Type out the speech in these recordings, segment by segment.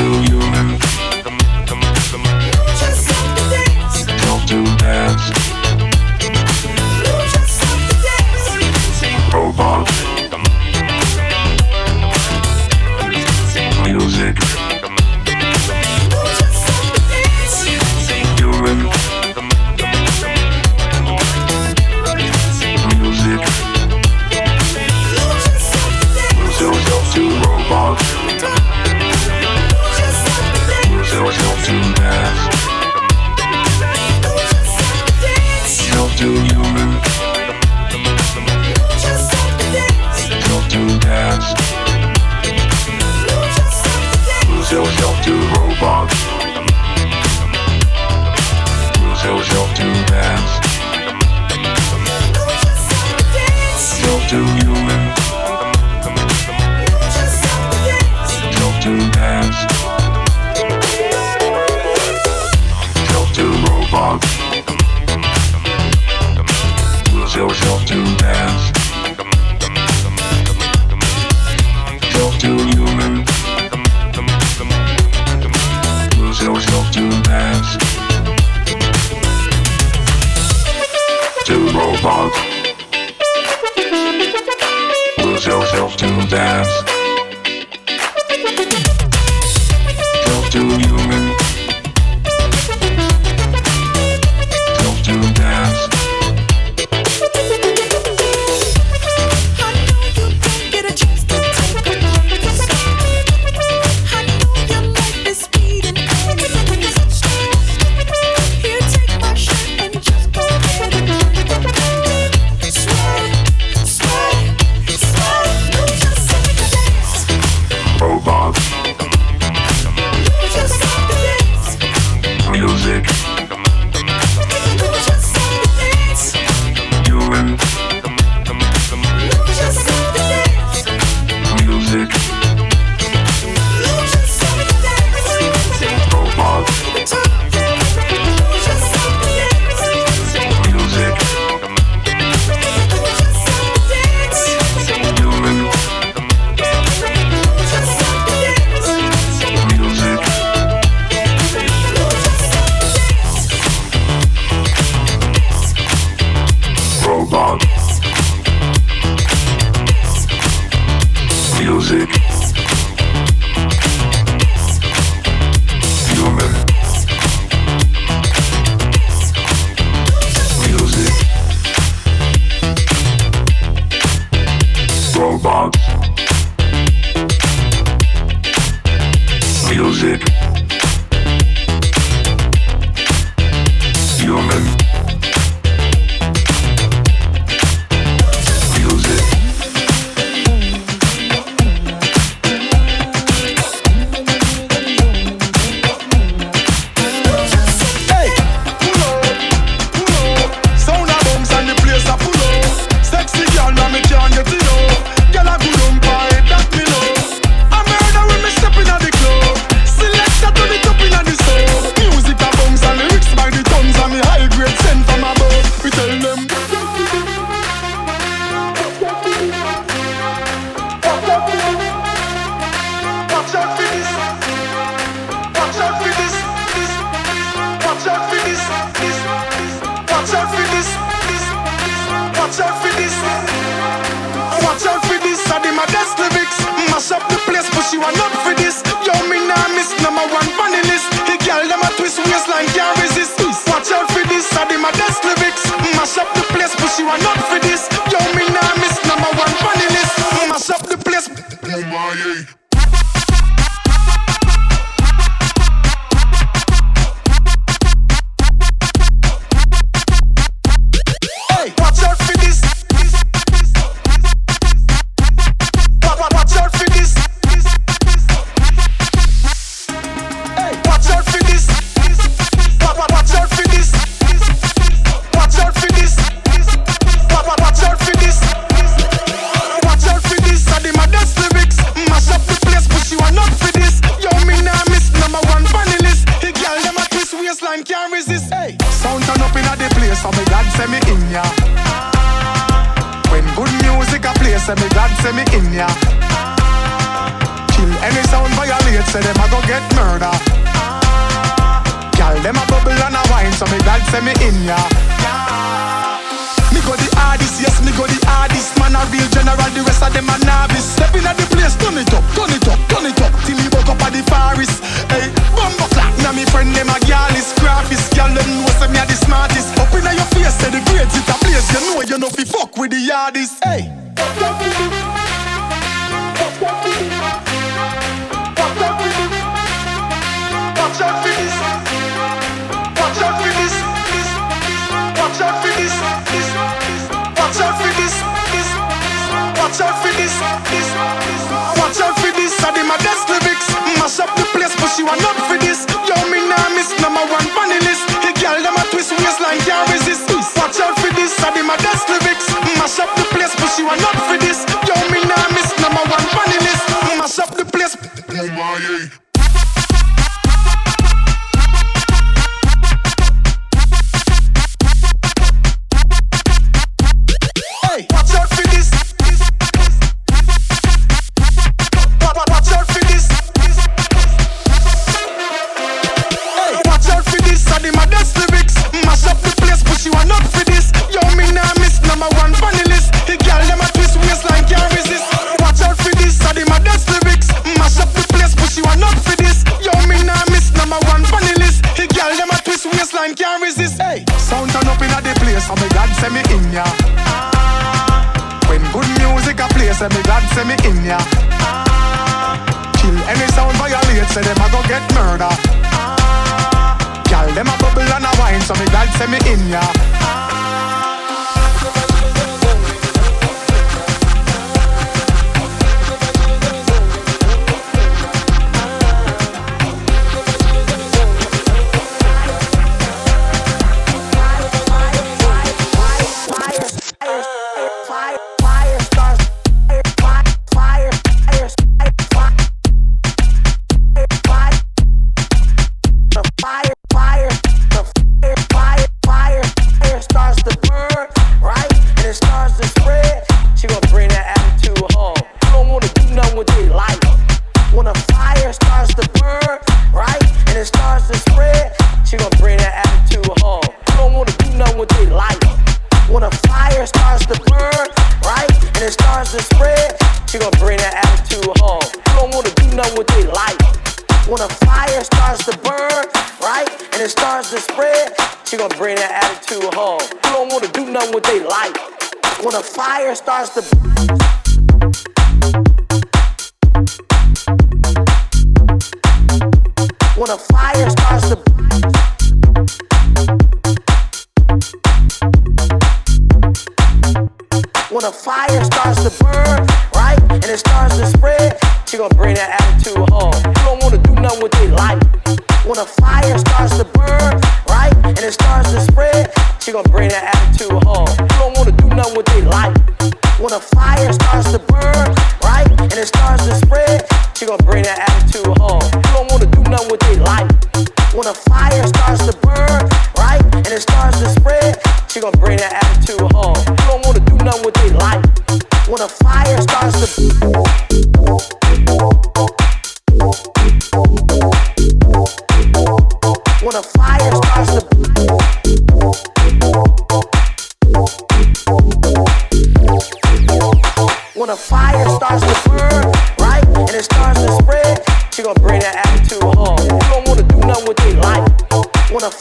Watch we this. Hey. Watch out for this. Watch out for this. Watch out for this. Watch out for this. Watch out for this. Watch out for this. My best lyrics. Mash up the place, but she up for this. Yo, me nah miss number one funny list. He girl them a twist waistline, can't resist. Watch out for this. I did my best lyrics. Mash up the place, but you are not for this. Yo, me nah miss number one money list. Mash up the place. can't resist, hey. Sound turn up in the place, so me God send me in ya. When good music a play, so me God send me in ya. Kill any sound violate, say them a go get murder. Girl, them a bubble and a wine, so me God send me in ya.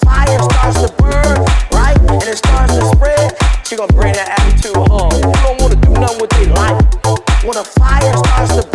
fire starts to burn, right? And it starts to spread, she gonna bring that attitude home. Don't wanna do nothing with. When a fire starts to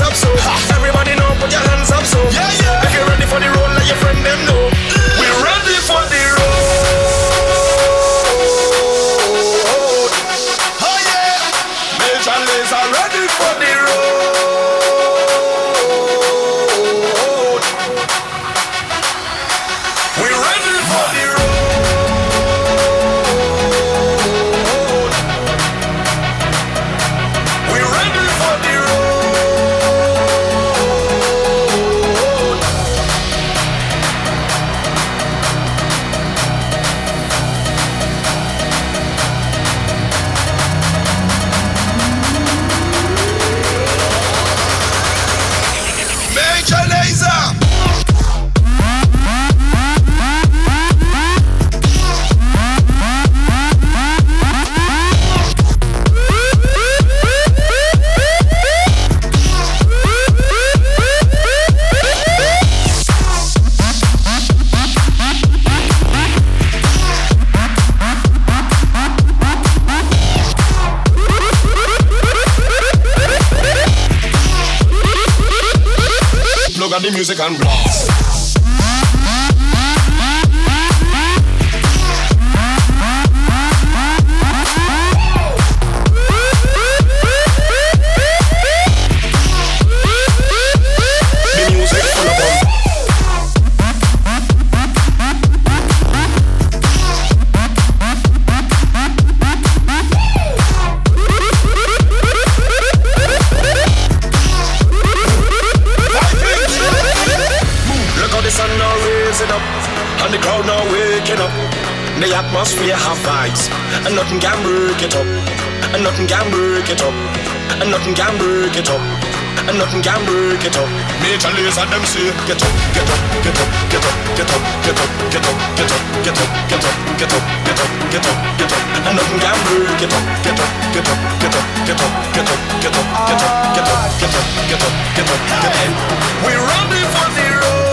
music And the crowd now waking up. The atmosphere have vibes, and nothing can break it up. And nothing can break it up. And nothing can break it up. And nothing can break it up. Major Lazer them say, get up, get up, get up, get up, get up, get up, get up, get up, get up, get up, get up, get up, get up, get up. And nothing can break it up. Get up, get up, get up, get up, get up, get up, get up, get up, get up, get up, get up, get up. We running for the road.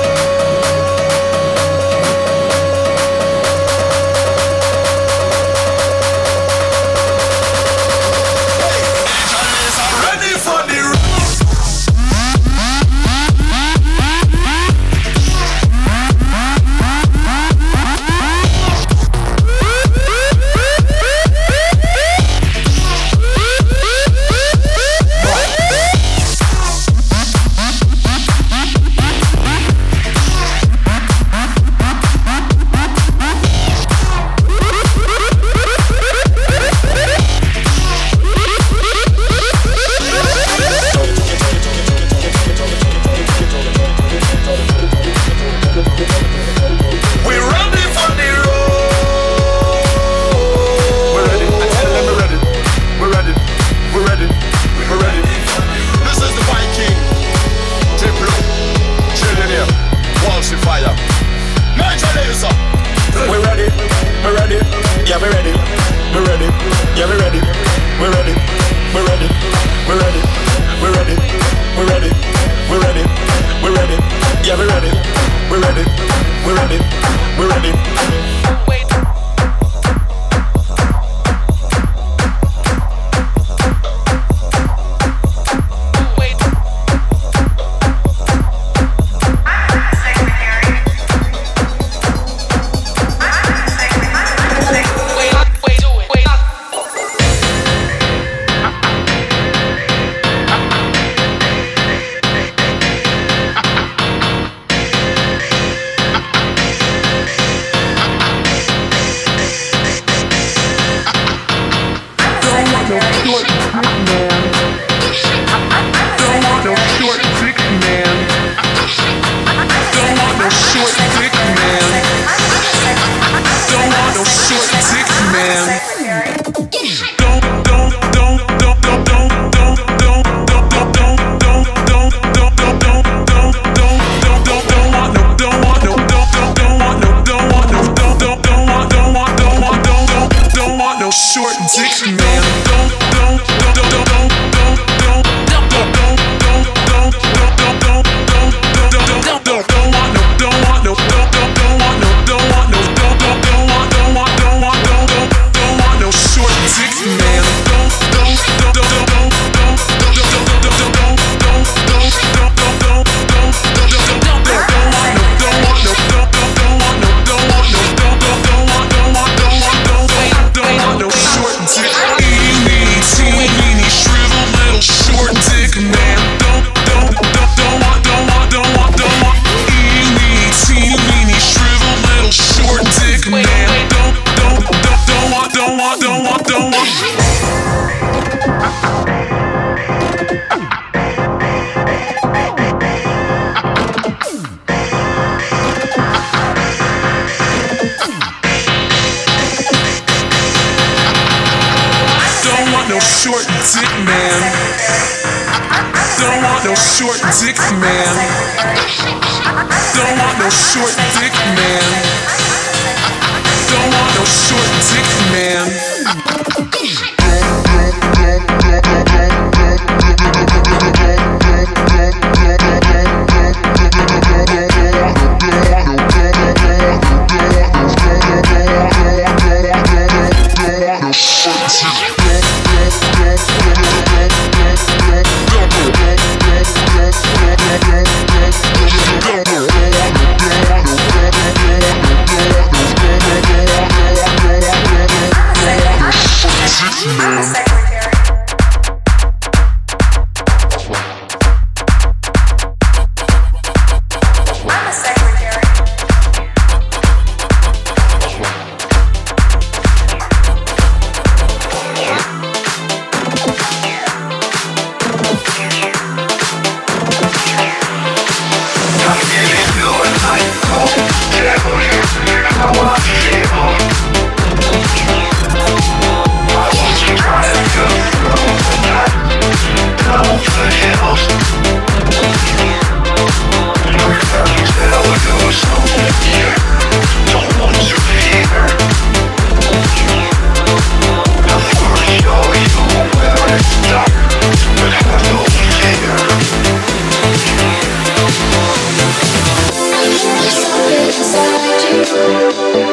Can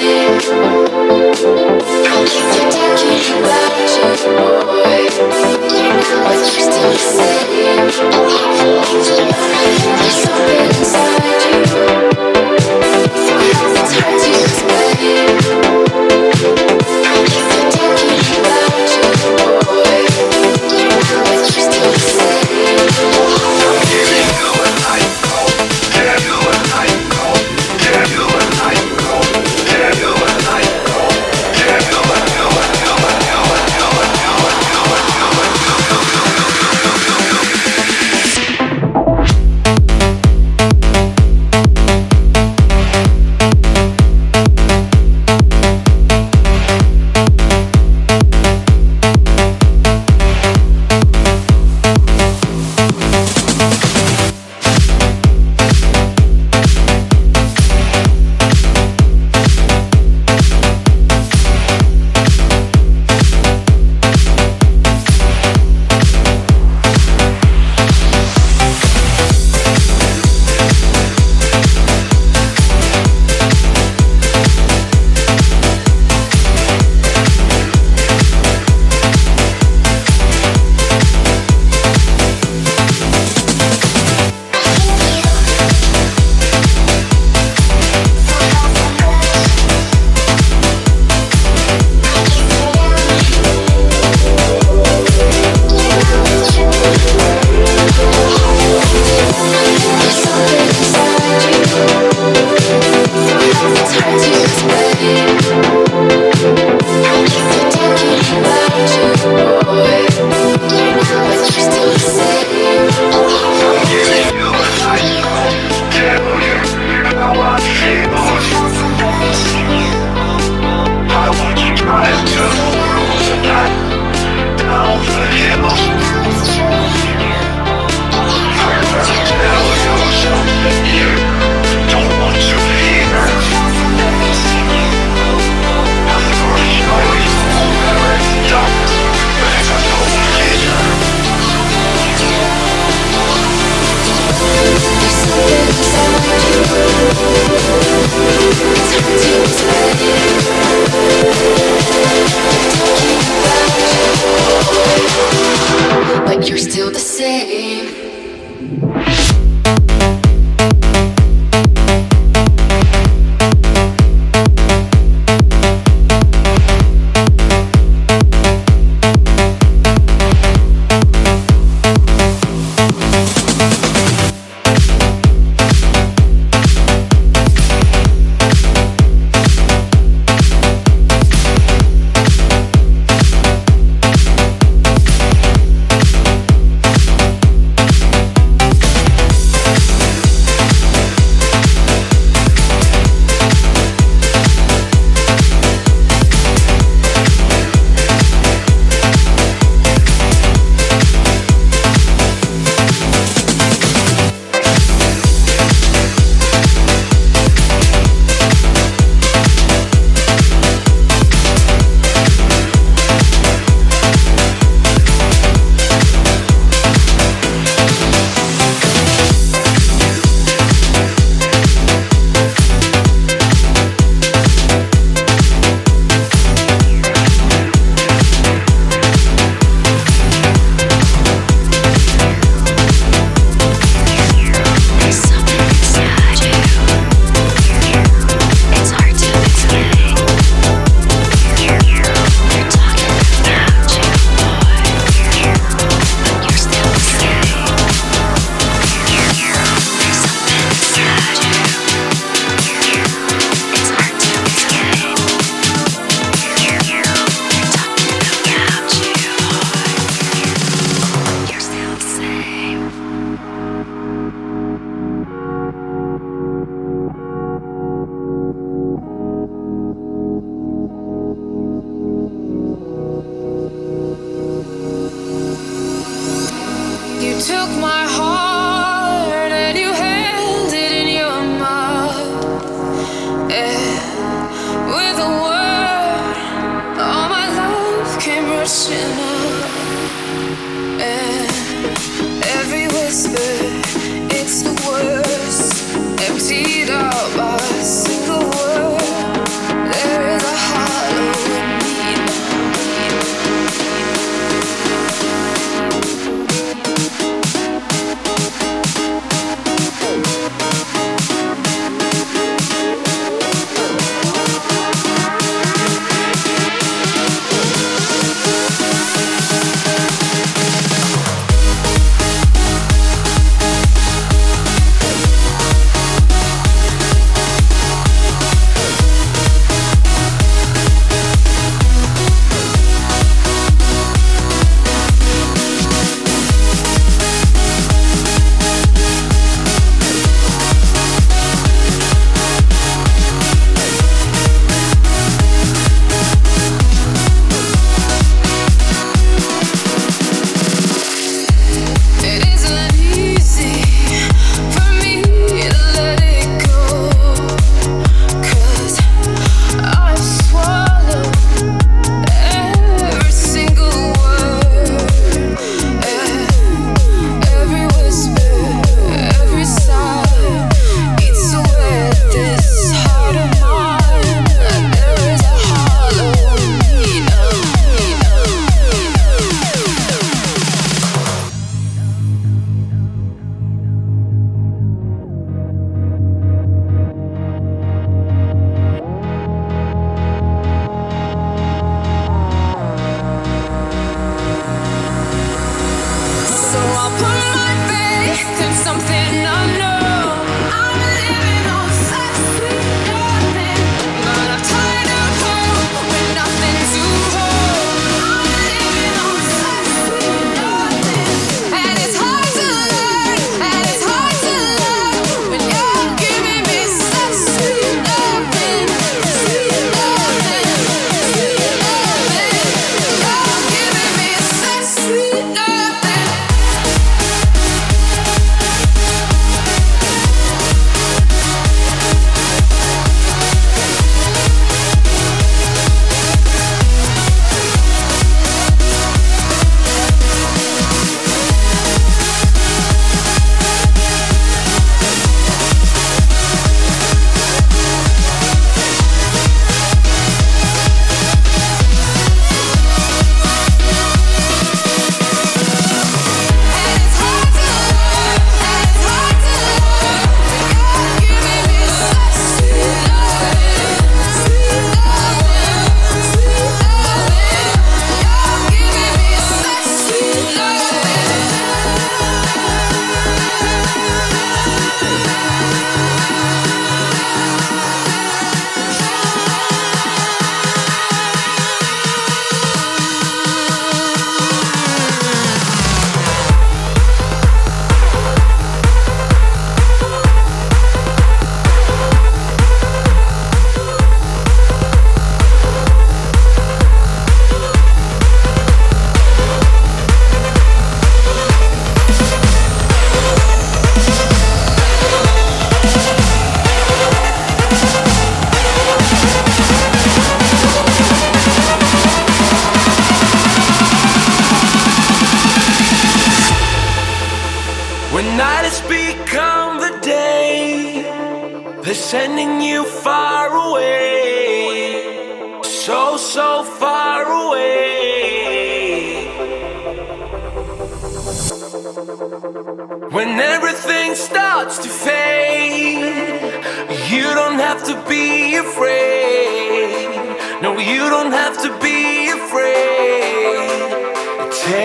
you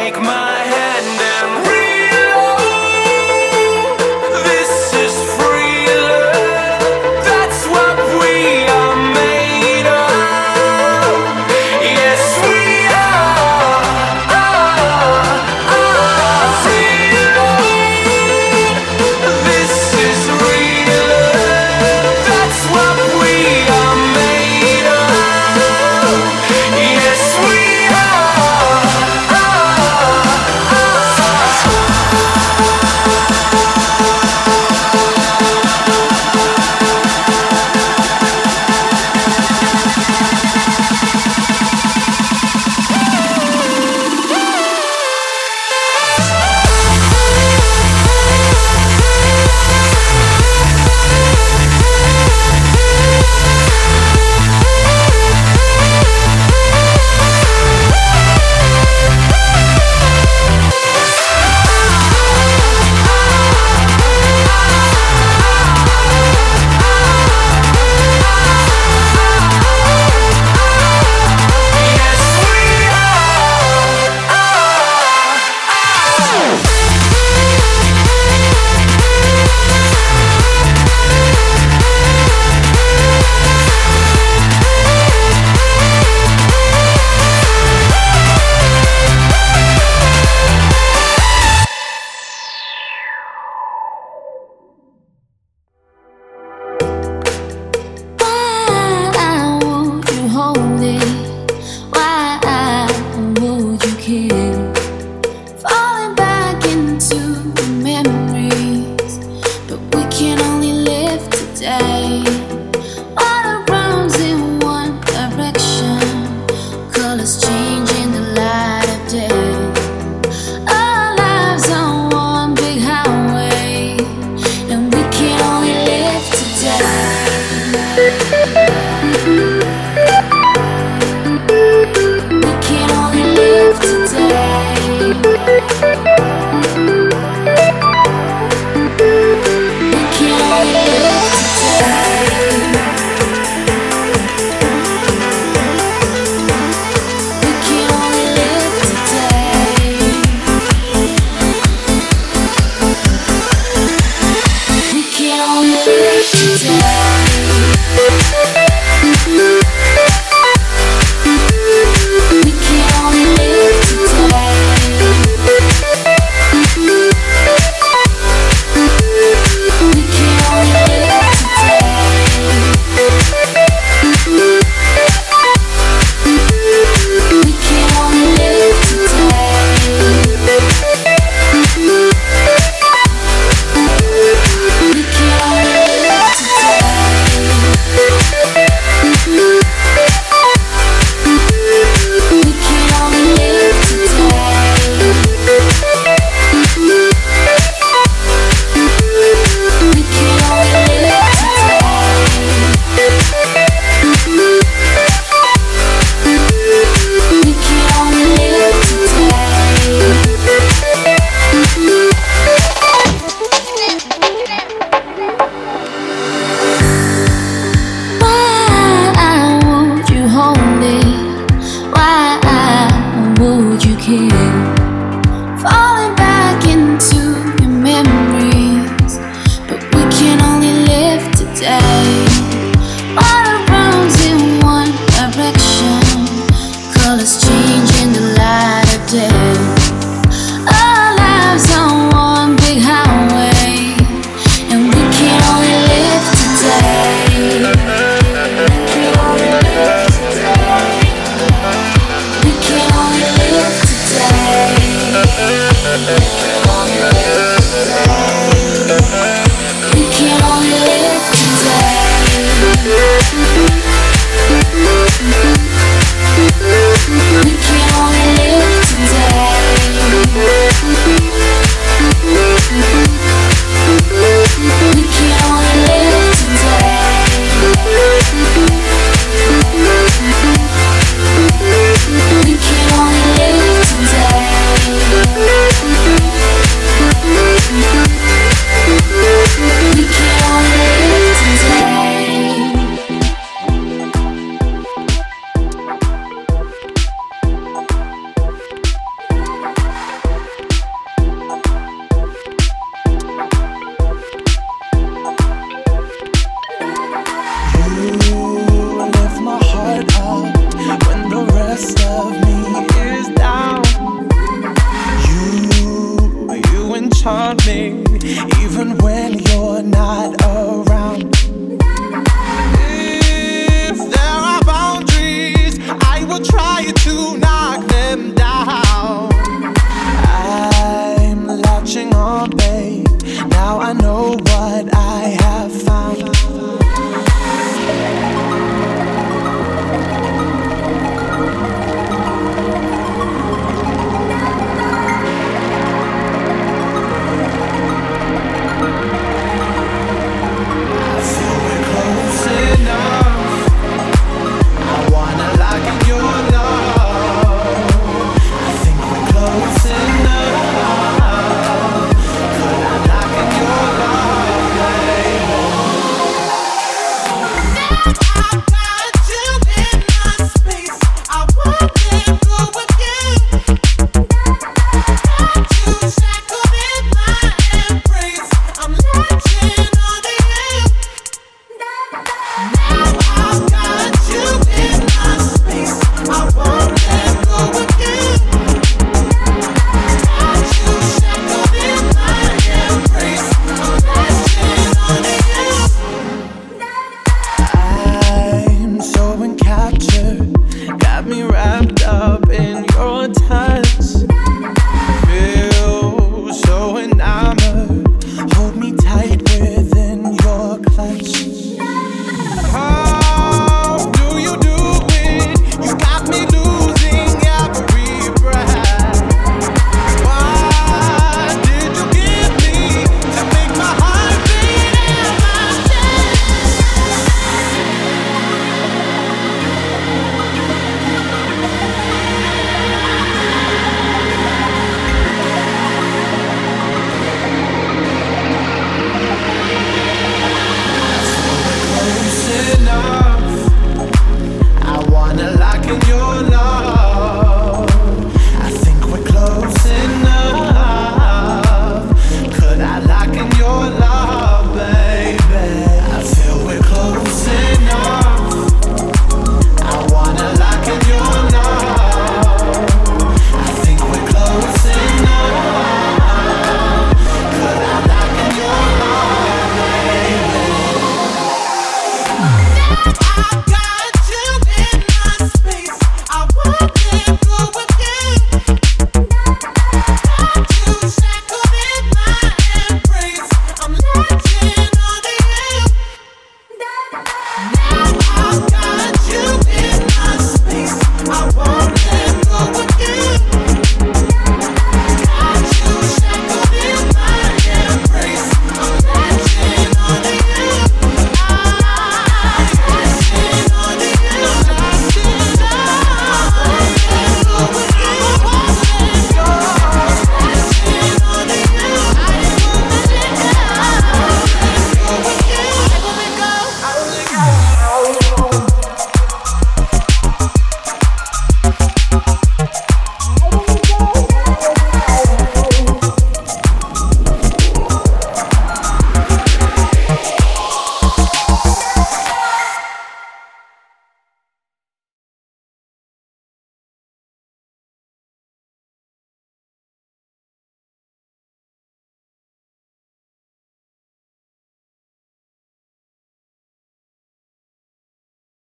Take my hand and but we can only live today.